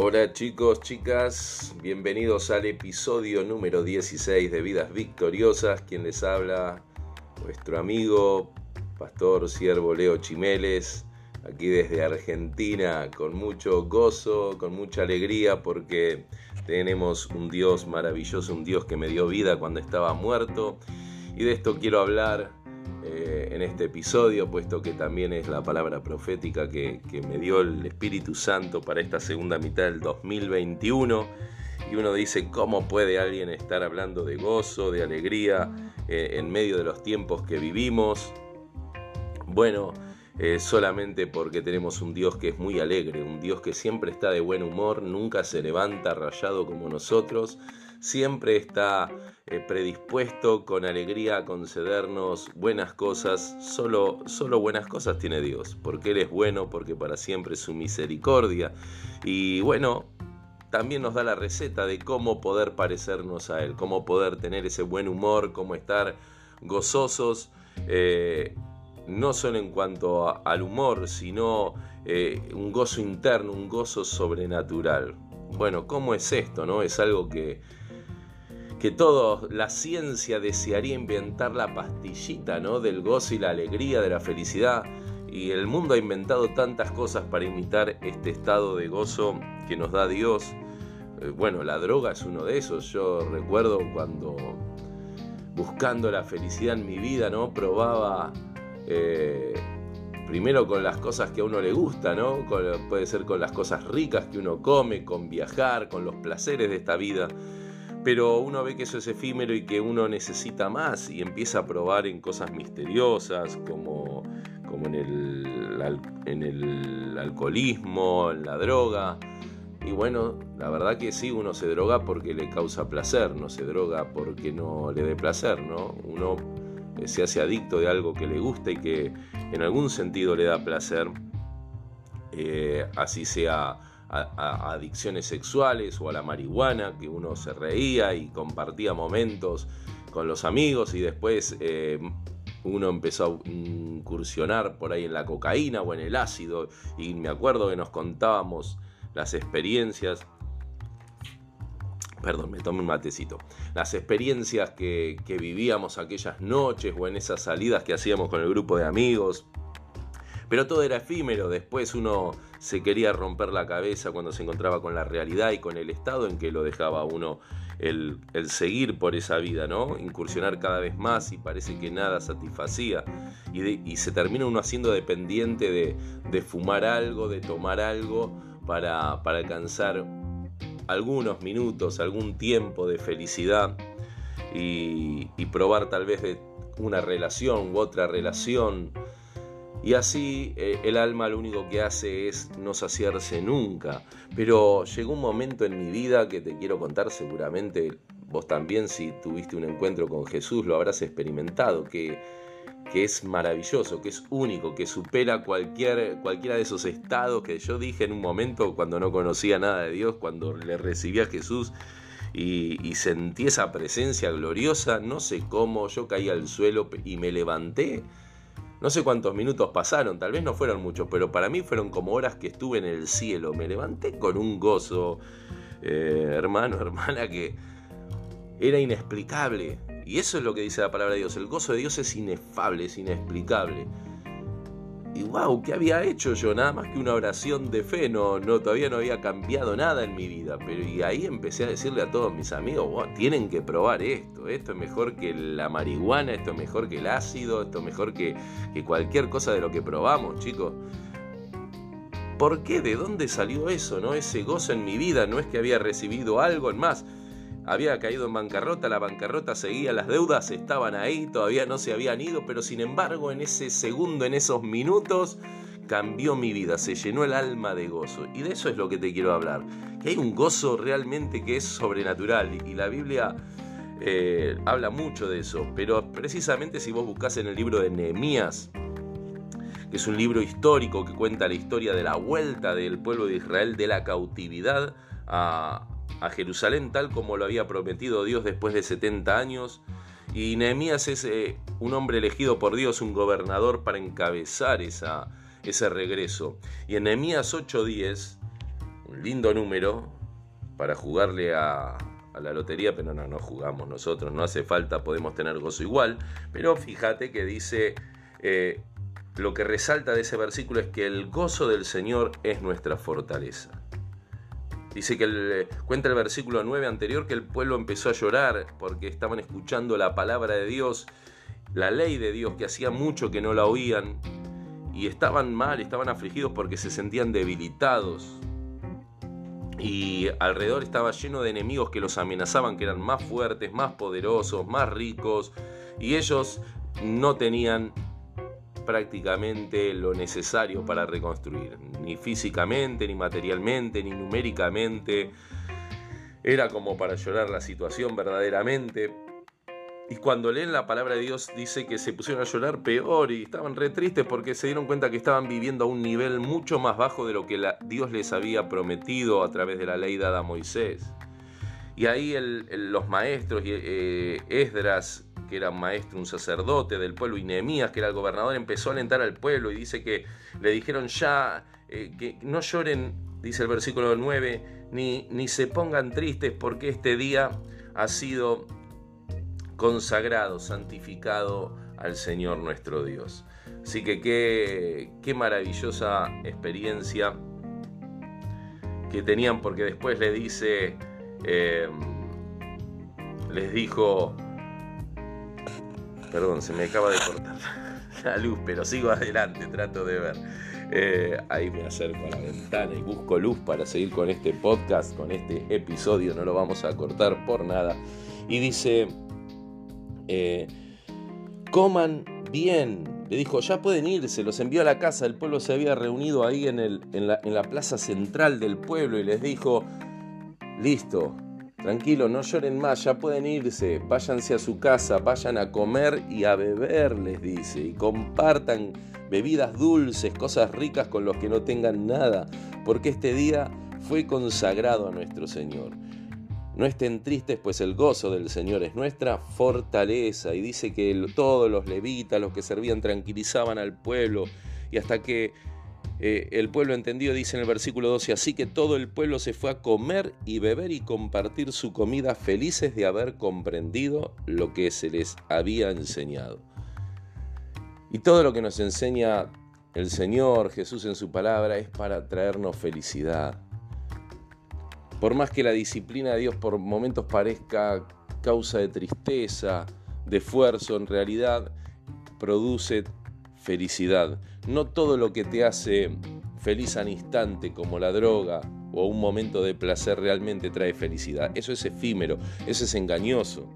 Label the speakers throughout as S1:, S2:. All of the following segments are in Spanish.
S1: Hola chicos, chicas, bienvenidos al episodio número 16 de Vidas Victoriosas. Quien les habla, vuestro amigo, pastor siervo Leo Chimeles, aquí desde Argentina, con mucho gozo, con mucha alegría, porque tenemos un Dios maravilloso, un Dios que me dio vida cuando estaba muerto. Y de esto quiero hablar este episodio, puesto que también es la palabra profética que, me dio el Espíritu Santo para esta segunda mitad del 2021. Y uno dice, ¿cómo puede alguien estar hablando de gozo, de alegría eh, en medio de los tiempos que vivimos? Bueno, eh, solamente porque tenemos un Dios que es muy alegre, un Dios que siempre está de buen humor, nunca se levanta rayado como nosotros, siempre está eh, predispuesto con alegría a concedernos buenas cosas. Solo, solo buenas cosas tiene Dios, porque Él es bueno, porque para siempre es su misericordia. Y bueno, también nos da la receta de cómo poder parecernos a Él, cómo poder tener ese buen humor, cómo estar gozosos. Eh, no solo en cuanto al humor, sino eh, un gozo interno, un gozo sobrenatural. Bueno, ¿cómo es esto? No? Es algo que, que todo, la ciencia desearía inventar la pastillita, ¿no? Del gozo y la alegría, de la felicidad. Y el mundo ha inventado tantas cosas para imitar este estado de gozo que nos da Dios. Eh, bueno, la droga es uno de esos. Yo recuerdo cuando buscando la felicidad en mi vida, ¿no? Probaba eh, primero con las cosas que a uno le gusta, ¿no? puede ser con las cosas ricas que uno come, con viajar, con los placeres de esta vida pero uno ve que eso es efímero y que uno necesita más y empieza a probar en cosas misteriosas como, como en, el, en el alcoholismo, en la droga. Y bueno, la verdad que sí, uno se droga porque le causa placer, no se droga porque no le dé placer, ¿no? Uno eh, se hace adicto de algo que le gusta y que en algún sentido le da placer, eh, así sea a, adicciones sexuales o a la marihuana, que uno se reía y compartía momentos con los amigos y después eh, uno empezó a incursionar por ahí en la cocaína o en el ácido. Y me acuerdo que nos contábamos las experiencias perdón, me tomé un matecito, las experiencias que, que, vivíamos aquellas noches o en esas salidas que hacíamos con el grupo de amigos, pero todo era efímero, después uno se quería romper la cabeza cuando se encontraba con la realidad y con el estado en que lo dejaba uno el, seguir por esa vida, ¿no? Incursionar cada vez más y parece que nada satisfacía. Y, se termina uno haciendo dependiente de, fumar algo, de tomar algo para, alcanzar algunos minutos, algún tiempo de felicidad y, y probar tal vez de una relación u otra relación y así eh, el alma lo único que hace es no saciarse nunca. Pero llegó un momento en mi vida que te quiero contar, seguramente vos también si tuviste un encuentro con Jesús lo habrás experimentado, que, que es maravilloso, que es único, que supera cualquier, cualquiera de esos estados que yo dije en un momento cuando no conocía nada de Dios, cuando le recibí a Jesús. Y, y, sentí esa presencia gloriosa, no sé cómo, yo caí al suelo y me levanté no sé cuántos minutos pasaron, tal vez no fueron muchos, pero para mí fueron como horas que estuve en el cielo. Me levanté con un gozo, eh, hermano, hermana, que era inexplicable. Y eso es lo que dice la palabra de Dios. El gozo de Dios es inefable, es inexplicable. Y wow, ¿qué había hecho yo? Nada más que una oración de fe, no, no, todavía no había cambiado nada en mi vida. Pero y ahí empecé a decirle a todos mis amigos, wow, tienen que probar esto, esto es mejor que la marihuana, esto es mejor que el ácido, esto es mejor que, cualquier cosa de lo que probamos, chicos. ¿Por qué? ¿De dónde salió eso? ¿No? Ese gozo en mi vida, no es que había recibido algo en más había caído en bancarrota, la bancarrota seguía, las deudas estaban ahí, todavía no se habían ido, pero sin embargo en ese segundo, en esos minutos, cambió mi vida, se llenó el alma de gozo. Y de eso es lo que te quiero hablar, que hay un gozo realmente que es sobrenatural y la Biblia... Eh, habla mucho de eso, pero precisamente si vos buscas en el libro de Nehemías, que es un libro histórico que cuenta la historia de la vuelta del pueblo de Israel de la cautividad a, a Jerusalén tal como lo había prometido Dios después de 70 años. Y Nehemías es eh, un hombre elegido por Dios, un gobernador para encabezar esa, ese regreso. Y en Nehemías 8:10 un lindo número para jugarle a, la lotería, pero no, no jugamos nosotros, no hace falta, podemos tener gozo igual, pero fíjate que dice, eh, lo que resalta de ese versículo es que el gozo del Señor es nuestra fortaleza. Dice que cuenta el versículo 9 anterior que el pueblo empezó a llorar porque estaban escuchando la palabra de Dios, la ley de Dios, que hacía mucho que no la oían, y estaban mal, estaban afligidos porque se sentían debilitados. Y alrededor estaba lleno de enemigos que los amenazaban, que eran más fuertes, más poderosos, más ricos, y ellos no tenían prácticamente lo necesario para reconstruir, ni físicamente, ni materialmente, ni numéricamente. Era como para llorar la situación verdaderamente. Y cuando leen la palabra de Dios dice que se pusieron a llorar peor y estaban re tristes porque se dieron cuenta que estaban viviendo a un nivel mucho más bajo de lo que Dios les había prometido a través de la ley dada a Moisés. Y ahí los maestros, eh, Esdras, que era maestro, un sacerdote del pueblo, y Nehemías, que era el gobernador, empezó a alentar al pueblo y dice que le dijeron ya eh, que no lloren, dice el versículo 9, ni, ni se pongan tristes porque este día ha sido consagrado, santificado al Señor nuestro Dios. Así que qué, qué maravillosa experiencia que tenían porque después le dice, em, les dijo, perdón, se me acaba de cortar la luz, pero sigo adelante, trato de ver. Eh, ahí me acerco a la ventana y busco luz para seguir con este podcast, con este episodio, no lo vamos a cortar por nada. Y dice, eh, coman bien. Le dijo, ya pueden irse, los envió a la casa, el pueblo se había reunido ahí en, la plaza central del pueblo y les dijo, listo, tranquilo, no lloren más, ya pueden irse, váyanse a su casa, vayan a comer y a beber, les dice, y compartan bebidas dulces, cosas ricas con los que no tengan nada, porque este día fue consagrado a nuestro Señor. No estén tristes, pues el gozo del Señor es nuestra fortaleza. Y dice que todos los levitas, los que servían, tranquilizaban al pueblo. Y hasta que eh, el pueblo entendió, dice en el versículo 12, así que todo el pueblo se fue a comer y beber y compartir su comida felices de haber comprendido lo que se les había enseñado. Y todo lo que nos enseña el Señor Jesús en su palabra es para traernos felicidad por más que la disciplina de Dios por momentos parezca causa de tristeza, de esfuerzo, en realidad produce felicidad. No todo lo que te hace feliz al instante, como la droga o un momento de placer, realmente trae felicidad. Eso es efímero, eso es engañoso.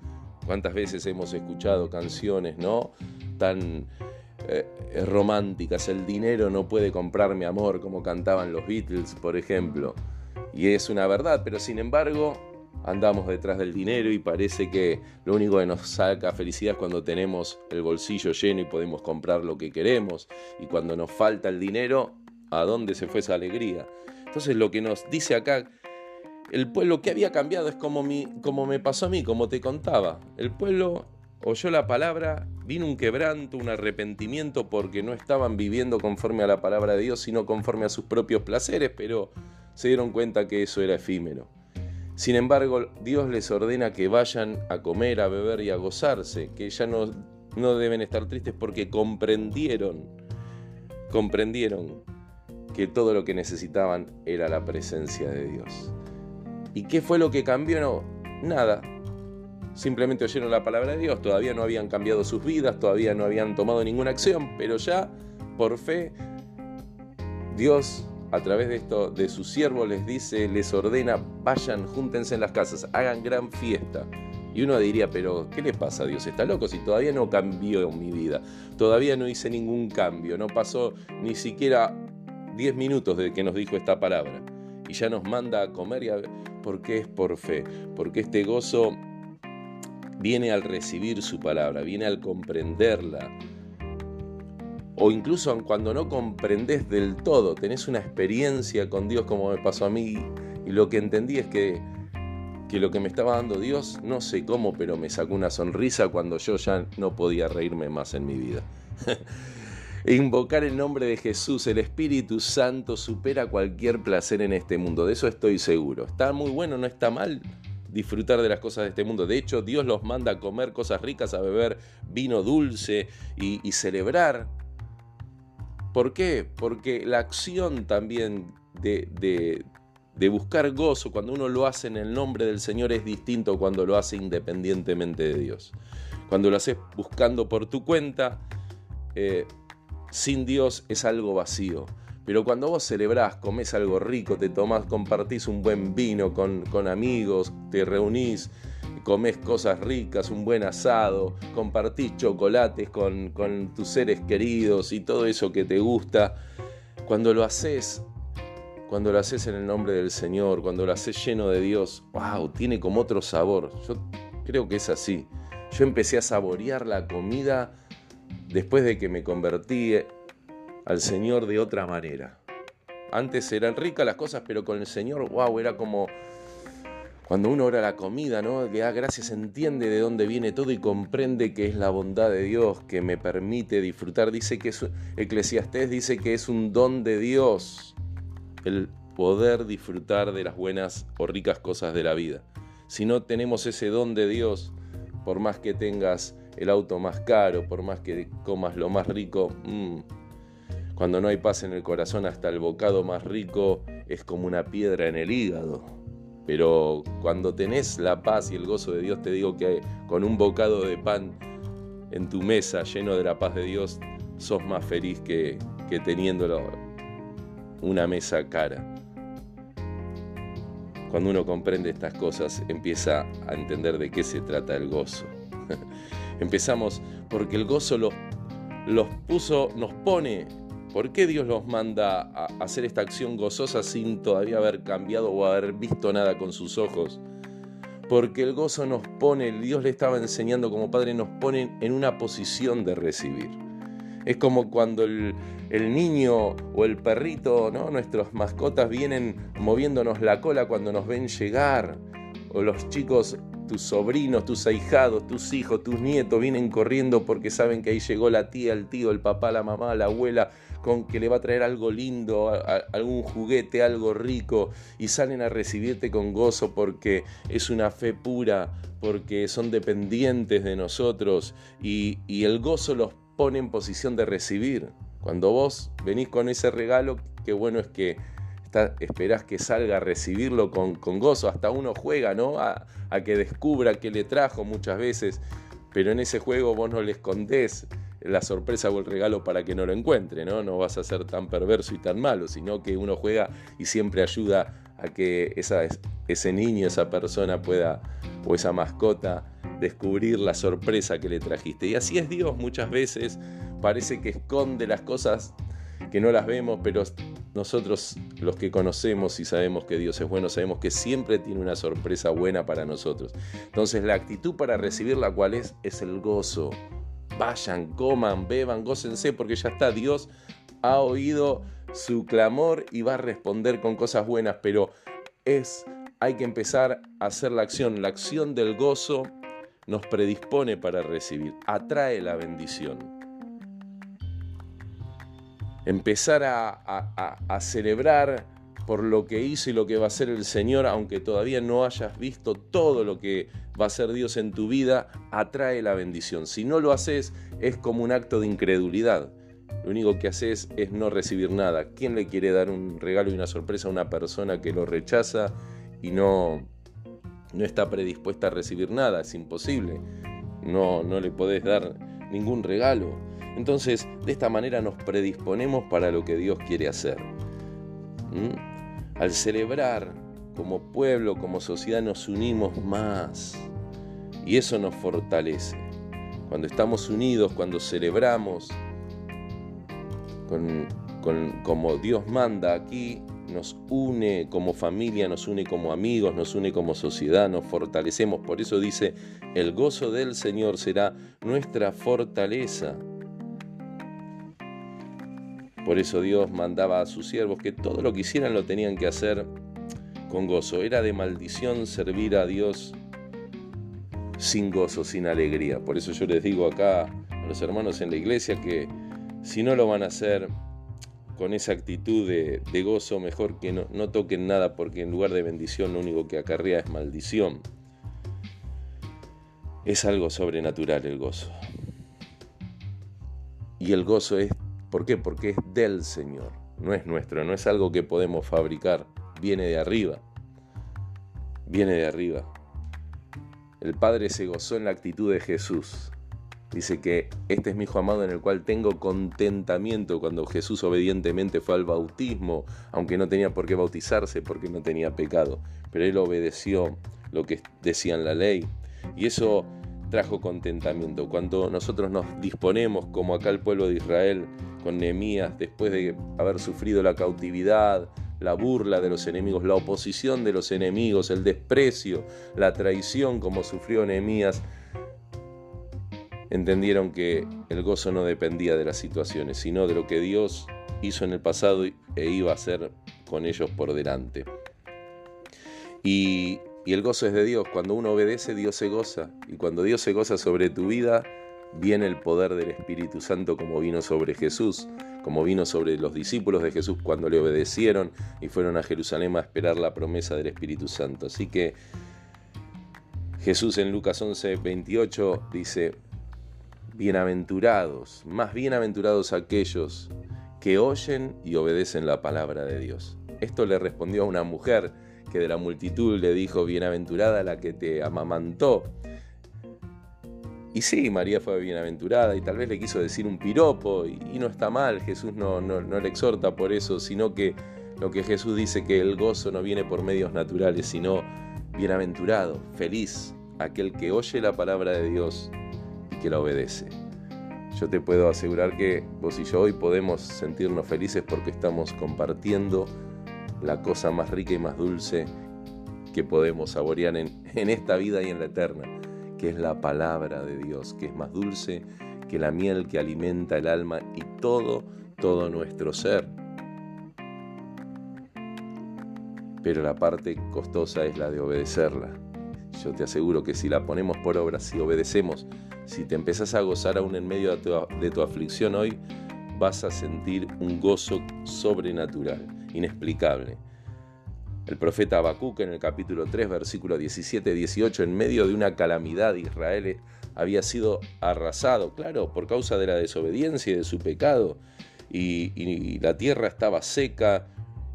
S1: ¿Cuántas veces hemos escuchado canciones, no? Tan eh, románticas. El dinero no puede comprarme amor, como cantaban los Beatles, por ejemplo. Y es una verdad, pero sin embargo andamos detrás del dinero y parece que lo único que nos saca felicidad es cuando tenemos el bolsillo lleno y podemos comprar lo que queremos. Y cuando nos falta el dinero, ¿a dónde se fue esa alegría? Entonces lo que nos dice acá, el pueblo que había cambiado es como, como me pasó a mí, como te contaba. El pueblo oyó la palabra, vino un quebranto, un arrepentimiento porque no estaban viviendo conforme a la palabra de Dios, sino conforme a sus propios placeres, pero se dieron cuenta que eso era efímero. Sin embargo, Dios les ordena que vayan a comer, a beber y a gozarse, que ya no, no deben estar tristes porque comprendieron, comprendieron que todo lo que necesitaban era la presencia de Dios. ¿Y qué fue lo que cambió? No, nada. Simplemente oyeron la palabra de Dios, todavía no habían cambiado sus vidas, todavía no habían tomado ninguna acción, pero ya por fe Dios a través de esto de su siervo les dice, les ordena, vayan, júntense en las casas, hagan gran fiesta. Y uno diría, pero ¿qué le pasa a Dios? ¿Está loco? Si todavía no cambió mi vida, todavía no hice ningún cambio, no pasó ni siquiera 10 minutos desde que nos dijo esta palabra. Y ya nos manda a comer y a... porque es por fe, porque este gozo viene al recibir su palabra, viene al comprenderla, o incluso cuando no comprendes del todo, tenés una experiencia con Dios como me pasó a mí y lo que entendí es que, que lo que me estaba dando Dios, no sé cómo, pero me sacó una sonrisa cuando yo ya no podía reírme más en mi vida. Invocar el nombre de Jesús, el Espíritu Santo, supera cualquier placer en este mundo. De eso estoy seguro. Está muy bueno, no está mal disfrutar de las cosas de este mundo. De hecho, Dios los manda a comer cosas ricas, a beber vino dulce y, celebrar. ¿Por qué? Porque la acción también de, de, buscar gozo cuando uno lo hace en el nombre del Señor es distinto cuando lo hace independientemente de Dios. Cuando lo haces buscando por tu cuenta, eh, sin Dios es algo vacío. Pero cuando vos celebrás, comés algo rico, te tomás, compartís un buen vino con, con amigos, te reunís, comés cosas ricas, un buen asado, compartís chocolates con, con tus seres queridos y todo eso que te gusta, cuando lo haces, cuando lo haces en el nombre del Señor, cuando lo haces lleno de Dios, wow, tiene como otro sabor. Yo creo que es así. Yo empecé a saborear la comida después de que me convertí al Señor de otra manera. Antes eran ricas las cosas, pero con el Señor, wow, era como cuando uno ora la comida, ¿no? Le da gracias, entiende de dónde viene todo y comprende que es la bondad de Dios que me permite disfrutar. Dice que es, Eclesiastés dice que es un don de Dios el poder disfrutar de las buenas o ricas cosas de la vida. Si no tenemos ese don de Dios, por más que tengas el auto más caro, por más que comas lo más rico, mm, cuando no hay paz en el corazón, hasta el bocado más rico es como una piedra en el hígado. Pero cuando tenés la paz y el gozo de Dios, te digo que con un bocado de pan en tu mesa lleno de la paz de Dios, sos más feliz que, que teniendo una mesa cara. Cuando uno comprende estas cosas, empieza a entender de qué se trata el gozo. Empezamos porque el gozo los, los puso, nos pone. ¿Por qué Dios los manda a hacer esta acción gozosa sin todavía haber cambiado o haber visto nada con sus ojos? Porque el gozo nos pone, Dios le estaba enseñando como Padre, nos pone en una posición de recibir. Es como cuando el, niño o el perrito, ¿no? nuestras mascotas vienen moviéndonos la cola cuando nos ven llegar, o los chicos, tus sobrinos, tus ahijados, tus hijos, tus nietos vienen corriendo porque saben que ahí llegó la tía, el tío, el papá, la mamá, la abuela, con que le va a traer algo lindo, algún juguete, algo rico, y salen a recibirte con gozo porque es una fe pura, porque son dependientes de nosotros, y, y el gozo los pone en posición de recibir. Cuando vos venís con ese regalo, qué bueno es que esperás que salga a recibirlo con, gozo. Hasta uno juega, ¿no? A, que descubra qué le trajo muchas veces. Pero en ese juego vos no le escondés la sorpresa o el regalo para que no lo encuentre, ¿no? No vas a ser tan perverso y tan malo, sino que uno juega y siempre ayuda a que ese niño, esa persona pueda, o esa mascota, descubrir la sorpresa que le trajiste. Y así es Dios muchas veces, parece que esconde las cosas que no las vemos, pero nosotros los que conocemos y sabemos que Dios es bueno, sabemos que siempre tiene una sorpresa buena para nosotros. Entonces la actitud para recibir la cual es es el gozo. Vayan, coman, beban, gócense porque ya está Dios ha oído su clamor y va a responder con cosas buenas, pero es hay que empezar a hacer la acción, la acción del gozo nos predispone para recibir, atrae la bendición. Empezar a, celebrar por lo que hizo y lo que va a hacer el Señor, aunque todavía no hayas visto todo lo que va a hacer Dios en tu vida, atrae la bendición. Si no lo haces, es como un acto de incredulidad. Lo único que haces es no recibir nada. ¿Quién le quiere dar un regalo y una sorpresa a una persona que lo rechaza y no, no está predispuesta a recibir nada, es imposible. No, no le podés dar ningún regalo. Entonces, de esta manera nos predisponemos para lo que Dios quiere hacer. ¿Mm? Al celebrar como pueblo, como sociedad, nos unimos más. Y eso nos fortalece. Cuando estamos unidos, cuando celebramos, como Dios manda aquí, nos une como familia, nos une como amigos, nos une como sociedad, nos fortalecemos. Por eso dice, el gozo del Señor será nuestra fortaleza. Por eso Dios mandaba a sus siervos que todo lo que hicieran lo tenían que hacer con gozo. Era de maldición servir a Dios sin gozo, sin alegría. Por eso yo les digo acá a los hermanos en la iglesia que si no lo van a hacer con esa actitud de, gozo, mejor que no, no toquen nada porque en lugar de bendición lo único que acarrea es maldición. Es algo sobrenatural el gozo. Y el gozo es, ¿por qué? Porque es del Señor, no es nuestro, no es algo que podemos fabricar, viene de arriba, viene de arriba. El Padre se gozó en la actitud de Jesús. Dice que este es mi hijo amado en el cual tengo contentamiento cuando Jesús obedientemente fue al bautismo, aunque no tenía por qué bautizarse porque no tenía pecado, pero él obedeció lo que decía en la ley. Y eso trajo contentamiento. Cuando nosotros nos disponemos, como acá el pueblo de Israel, con Nehemías, después de haber sufrido la cautividad, la burla de los enemigos, la oposición de los enemigos, el desprecio, la traición, como sufrió Nehemías, entendieron que el gozo no dependía de las situaciones, sino de lo que Dios hizo en el pasado e iba a hacer con ellos por delante. Y y el gozo es de Dios. Cuando uno obedece, Dios se goza. Y cuando Dios se goza sobre tu vida, viene el poder del Espíritu Santo como vino sobre Jesús, como vino sobre los discípulos de Jesús cuando le obedecieron y fueron a Jerusalén a esperar la promesa del Espíritu Santo. Así que Jesús en Lucas 11, 28 dice, bienaventurados, más bienaventurados aquellos que oyen y obedecen la palabra de Dios. Esto le respondió a una mujer que de la multitud le dijo, bienaventurada la que te amamantó. Y sí, María fue bienaventurada y tal vez le quiso decir un piropo y, no está mal, Jesús no, no, no, le exhorta por eso, sino que lo que Jesús dice que el gozo no viene por medios naturales, sino bienaventurado, feliz, aquel que oye la palabra de Dios y que la obedece. Yo te puedo asegurar que vos y yo hoy podemos sentirnos felices porque estamos compartiendo la cosa más rica y más dulce que podemos saborear en, esta vida y en la eterna, que es la palabra de Dios, que es más dulce que la miel que alimenta el alma y todo, todo nuestro ser. Pero la parte costosa es la de obedecerla. Yo te aseguro que si la ponemos por obra, si obedecemos, si te empezás a gozar aún en medio de tu, de tu aflicción hoy, vas a sentir un gozo sobrenatural inexplicable. El profeta Habacuc en el capítulo 3, versículo 17-18, en medio de una calamidad, Israel había sido arrasado, claro, por causa de la desobediencia y de su pecado, y, y la tierra estaba seca,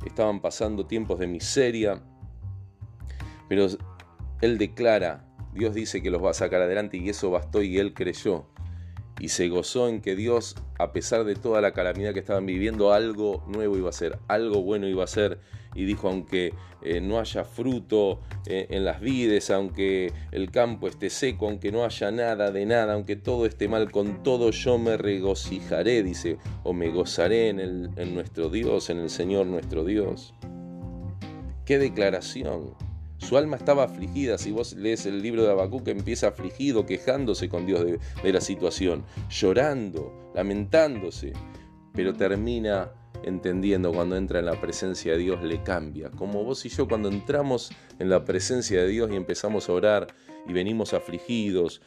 S1: estaban pasando tiempos de miseria, pero él declara, Dios dice que los va a sacar adelante y eso bastó y él creyó y se gozó en que Dios, a pesar de toda la calamidad que estaban viviendo, algo nuevo iba a ser, algo bueno iba a ser. Y dijo, aunque eh, no haya fruto eh, en las vides, aunque el campo esté seco, aunque no haya nada de nada, aunque todo esté mal, con todo yo me regocijaré, dice, o me gozaré en, el, en nuestro Dios, en el Señor nuestro Dios. ¡Qué declaración! Su alma estaba afligida. Si vos lees el libro de Habacuc, empieza afligido, quejándose con Dios de, de la situación, llorando, lamentándose, pero termina entendiendo cuando entra en la presencia de Dios le cambia. Como vos y yo cuando entramos en la presencia de Dios y empezamos a orar y venimos afligidos,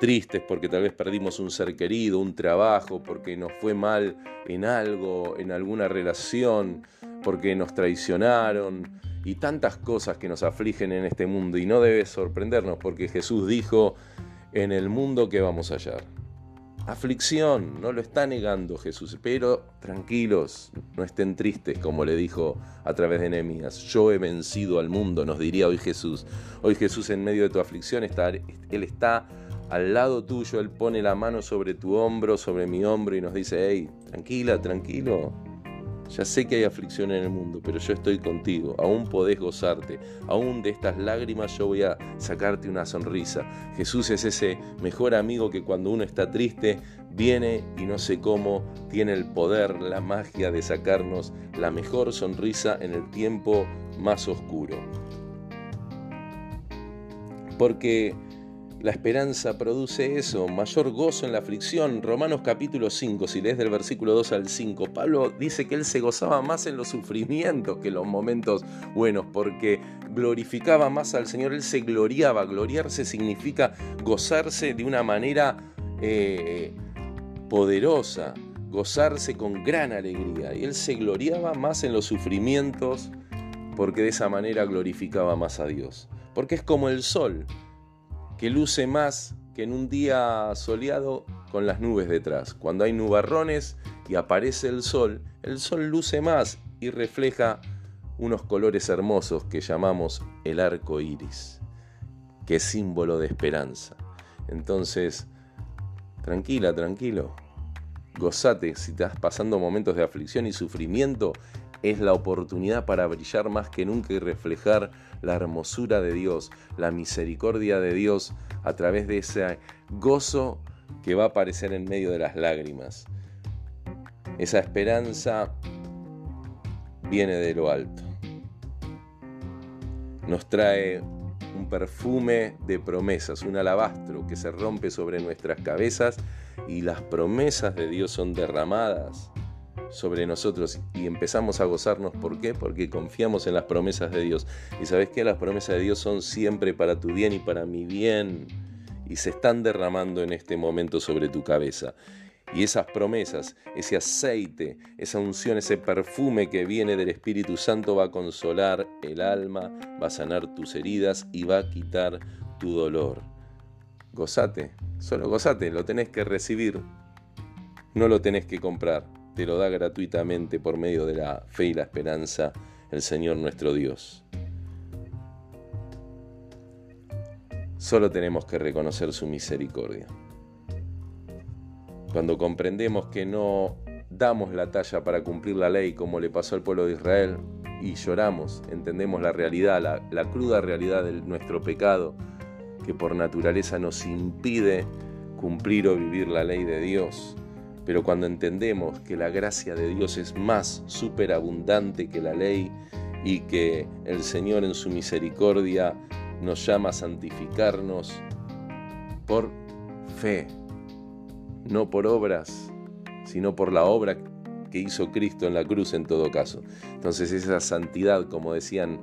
S1: tristes porque tal vez perdimos un ser querido, un trabajo, porque nos fue mal en algo, en alguna relación, porque nos traicionaron, y tantas cosas que nos afligen en este mundo y no debe sorprendernos porque Jesús dijo, en el mundo que vamos a hallar. Aflicción, no lo está negando Jesús, pero tranquilos, no estén tristes, como le dijo a través de Nehemías. Yo he vencido al mundo, nos diría hoy Jesús. Hoy Jesús en medio de tu aflicción está, Él está al lado tuyo, Él pone la mano sobre tu hombro, sobre mi hombro y nos dice, hey, tranquila, tranquilo, ya sé que hay aflicción en el mundo, pero yo estoy contigo. Aún podés gozarte. Aún de estas lágrimas yo voy a sacarte una sonrisa. Jesús es ese mejor amigo que cuando uno está triste viene y no sé cómo tiene el poder, la magia de sacarnos la mejor sonrisa en el tiempo más oscuro. Porque la esperanza produce eso, mayor gozo en la aflicción. Romanos capítulo 5, si lees del versículo 2 al 5, Pablo dice que él se gozaba más en los sufrimientos que en los momentos buenos, porque glorificaba más al Señor, él se gloriaba. Gloriarse significa gozarse de una manera eh, poderosa, gozarse con gran alegría. Y él se gloriaba más en los sufrimientos porque de esa manera glorificaba más a Dios. Porque es como el sol, que luce más que en un día soleado con las nubes detrás. Cuando hay nubarrones y aparece el sol, el sol luce más y refleja unos colores hermosos que llamamos el arco iris, que es símbolo de esperanza. Entonces, tranquila, tranquilo, gozate si estás pasando momentos de aflicción y sufrimiento, es la oportunidad para brillar más que nunca y reflejar la hermosura de Dios, la misericordia de Dios a través de ese gozo que va a aparecer en medio de las lágrimas. Esa esperanza viene de lo alto. Nos trae un perfume de promesas, un alabastro que se rompe sobre nuestras cabezas y las promesas de Dios son derramadas sobre nosotros y empezamos a gozarnos. ¿Por qué? Porque confiamos en las promesas de Dios. Y sabes que las promesas de Dios son siempre para tu bien y para mi bien. Y se están derramando en este momento sobre tu cabeza. Y esas promesas, ese aceite, esa unción, ese perfume que viene del Espíritu Santo va a consolar el alma, va a sanar tus heridas y va a quitar tu dolor. Gozate, solo gozate, lo tenés que recibir, no lo tenés que comprar te lo da gratuitamente por medio de la fe y la esperanza el Señor nuestro Dios. Solo tenemos que reconocer su misericordia. Cuando comprendemos que no damos la talla para cumplir la ley como le pasó al pueblo de Israel y lloramos, entendemos la realidad, la, cruda realidad de nuestro pecado que por naturaleza nos impide cumplir o vivir la ley de Dios pero cuando entendemos que la gracia de Dios es más superabundante que la ley y que el Señor en su misericordia nos llama a santificarnos por fe, no por obras, sino por la obra que hizo Cristo en la cruz en todo caso. Entonces esa santidad, como decían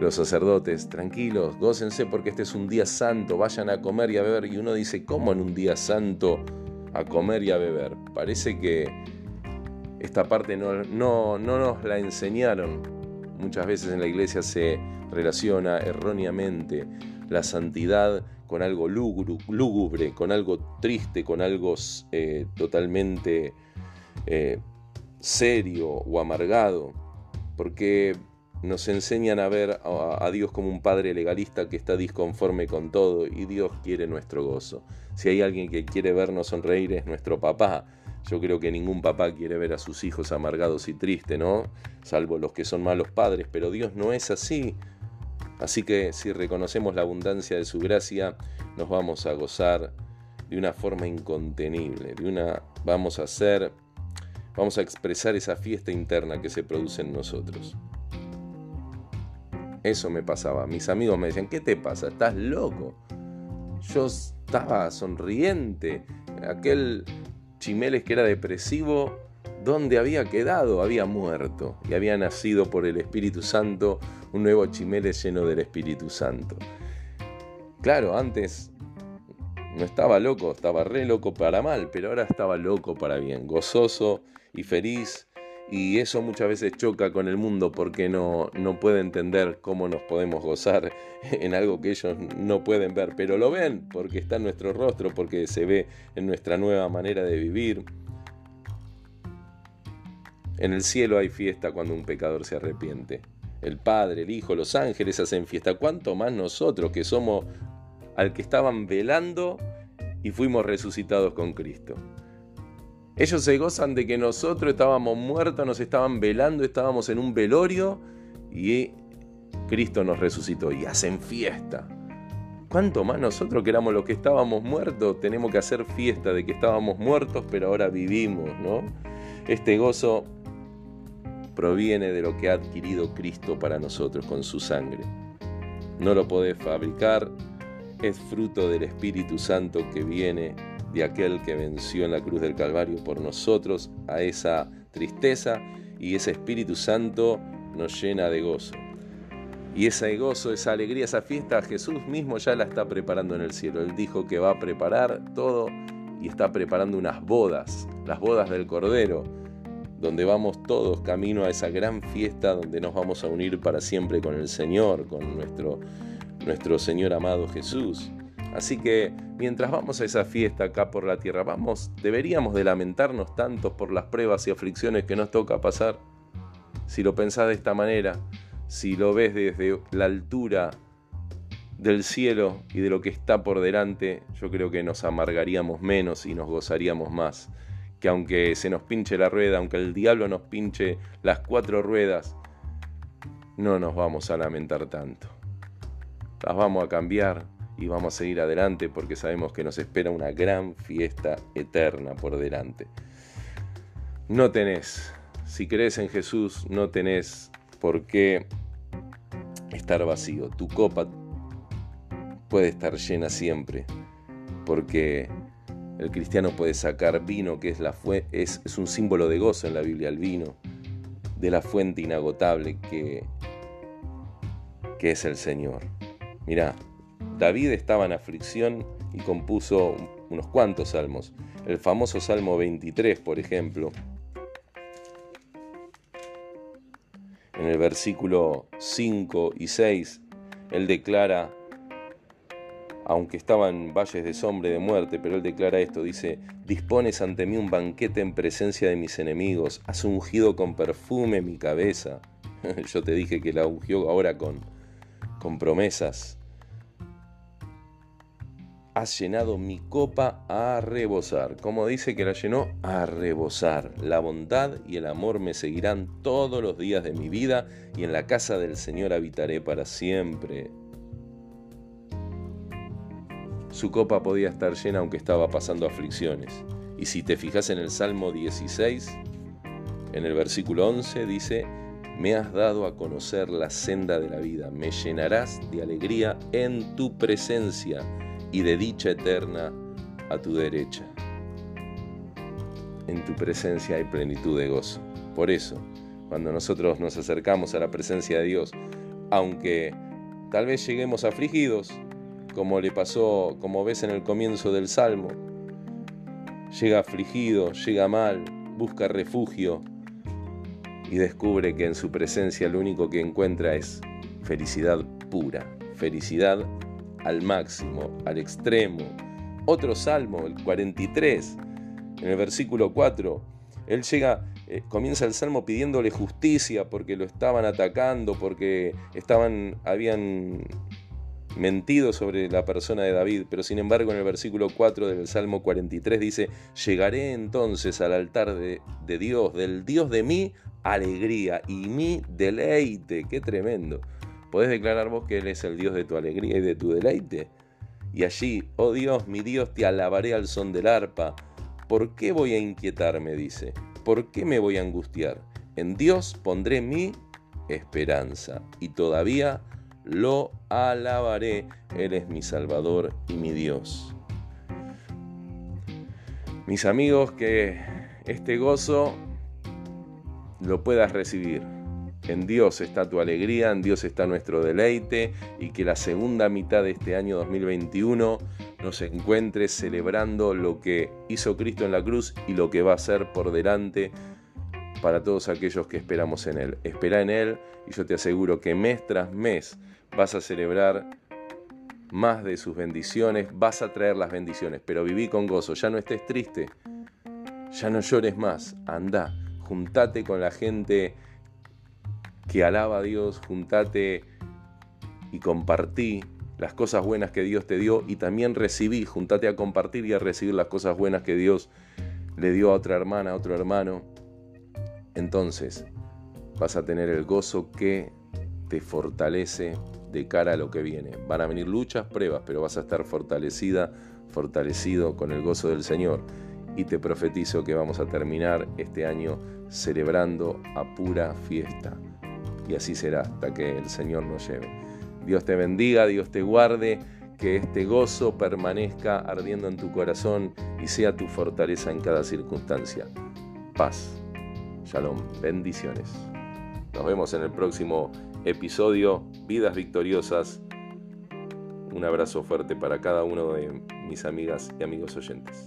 S1: los sacerdotes, tranquilos, gócense porque este es un día santo, vayan a comer y a beber. Y uno dice, ¿cómo en un día santo a comer y a beber. Parece que esta parte no, no, nos la enseñaron. Muchas veces en la iglesia se relaciona erróneamente la santidad con algo lúgubre, con algo triste, con algo eh, totalmente eh, serio o amargado, porque nos enseñan a ver a, Dios como un padre legalista que está disconforme con todo y Dios quiere nuestro gozo. Si hay alguien que quiere vernos sonreír es nuestro papá. Yo creo que ningún papá quiere ver a sus hijos amargados y tristes, ¿no? Salvo los que son malos padres, pero Dios no es así. Así que si reconocemos la abundancia de su gracia, nos vamos a gozar de una forma incontenible, de una vamos a hacer vamos a expresar esa fiesta interna que se produce en nosotros. Eso me pasaba. Mis amigos me decían, ¿qué te pasa? ¿Estás loco? Yo estaba sonriente. Aquel Chimeles que era depresivo, ¿dónde había quedado? Había muerto y había nacido por el Espíritu Santo un nuevo Chimeles lleno del Espíritu Santo. Claro, antes no estaba loco, estaba re loco para mal, pero ahora estaba loco para bien, gozoso y feliz y eso muchas veces choca con el mundo porque no, no puede entender cómo nos podemos gozar en algo que ellos no pueden ver, pero lo ven porque está en nuestro rostro, porque se ve en nuestra nueva manera de vivir. En el cielo hay fiesta cuando un pecador se arrepiente. El Padre, el Hijo, los ángeles hacen fiesta. ¿Cuánto más nosotros que somos al que estaban velando y fuimos resucitados con Cristo? Ellos se gozan de que nosotros estábamos muertos, nos estaban velando, estábamos en un velorio y Cristo nos resucitó y hacen fiesta. ¿Cuánto más nosotros que éramos los que estábamos muertos tenemos que hacer fiesta de que estábamos muertos pero ahora vivimos, ¿no? Este gozo proviene de lo que ha adquirido Cristo para nosotros con su sangre. No lo podés fabricar, es fruto del Espíritu Santo que viene de aquel que venció en la cruz del Calvario por nosotros a esa tristeza y ese Espíritu Santo nos llena de gozo. Y ese gozo, esa alegría, esa fiesta, Jesús mismo ya la está preparando en el cielo. Él dijo que va a preparar todo y está preparando unas bodas, las bodas del Cordero, donde vamos todos camino a esa gran fiesta donde nos vamos a unir para siempre con el Señor, con nuestro, nuestro Señor amado Jesús. Así que mientras vamos a esa fiesta acá por la tierra, vamos, deberíamos de lamentarnos tanto por las pruebas y aflicciones que nos toca pasar. Si lo pensás de esta manera, si lo ves desde la altura del cielo y de lo que está por delante, yo creo que nos amargaríamos menos y nos gozaríamos más. Que aunque se nos pinche la rueda, aunque el diablo nos pinche las cuatro ruedas, no nos vamos a lamentar tanto. Las vamos a cambiar y vamos a seguir adelante porque sabemos que nos espera una gran fiesta eterna por delante. No tenés, si crees en Jesús, no tenés por qué estar vacío. Tu copa puede estar llena siempre, porque el cristiano puede sacar vino, que es, la es, es un símbolo de gozo en la Biblia, el vino, de la fuente inagotable que, que es el Señor. Mirá, David estaba en aflicción y compuso unos cuantos salmos. El famoso Salmo 23, por ejemplo. En el versículo 5 y 6, él declara, aunque estaban valles de sombra y de muerte, pero él declara esto, dice, dispones ante mí un banquete en presencia de mis enemigos, has ungido con perfume mi cabeza. Yo te dije que la ungió ahora con, con promesas has llenado mi copa a rebosar. Como dice que la llenó a rebosar. La bondad y el amor me seguirán todos los días de mi vida y en la casa del Señor habitaré para siempre. Su copa podía estar llena aunque estaba pasando aflicciones. Y si te fijas en el Salmo 16, en el versículo 11 dice, me has dado a conocer la senda de la vida, me llenarás de alegría en tu presencia y de dicha eterna a tu derecha. En tu presencia hay plenitud de gozo. Por eso, cuando nosotros nos acercamos a la presencia de Dios, aunque tal vez lleguemos afligidos, como le pasó, como ves en el comienzo del Salmo, llega afligido, llega mal, busca refugio y descubre que en su presencia lo único que encuentra es felicidad pura, felicidad al máximo, al extremo. Otro salmo, el 43, en el versículo 4, él llega, eh, comienza el salmo pidiéndole justicia porque lo estaban atacando, porque estaban, habían mentido sobre la persona de David, pero sin embargo en el versículo 4 del Salmo 43 dice, llegaré entonces al altar de, de Dios, del Dios de mi alegría y mi deleite, qué tremendo. Podés declarar vos que Él es el Dios de tu alegría y de tu deleite. Y allí, oh Dios, mi Dios, te alabaré al son del arpa. ¿Por qué voy a inquietarme? dice. ¿Por qué me voy a angustiar? En Dios pondré mi esperanza y todavía lo alabaré. Él es mi Salvador y mi Dios. Mis amigos, que este gozo lo puedas recibir en Dios está tu alegría, en Dios está nuestro deleite y que la segunda mitad de este año 2021 nos encuentre celebrando lo que hizo Cristo en la cruz y lo que va a hacer por delante para todos aquellos que esperamos en Él. Espera en Él y yo te aseguro que mes tras mes vas a celebrar más de sus bendiciones, vas a traer las bendiciones, pero viví con gozo, ya no estés triste, ya no llores más, anda, juntate con la gente que alaba a Dios, juntate y compartí las cosas buenas que Dios te dio y también recibí, juntate a compartir y a recibir las cosas buenas que Dios le dio a otra hermana, a otro hermano. Entonces vas a tener el gozo que te fortalece de cara a lo que viene. Van a venir luchas, pruebas, pero vas a estar fortalecida, fortalecido con el gozo del Señor. Y te profetizo que vamos a terminar este año celebrando a pura fiesta y así será hasta que el Señor nos lleve. Dios te bendiga, Dios te guarde, que este gozo permanezca ardiendo en tu corazón y sea tu fortaleza en cada circunstancia. Paz. Shalom. Bendiciones. Nos vemos en el próximo episodio. Vidas victoriosas. Un abrazo fuerte para cada uno de mis amigas y amigos oyentes.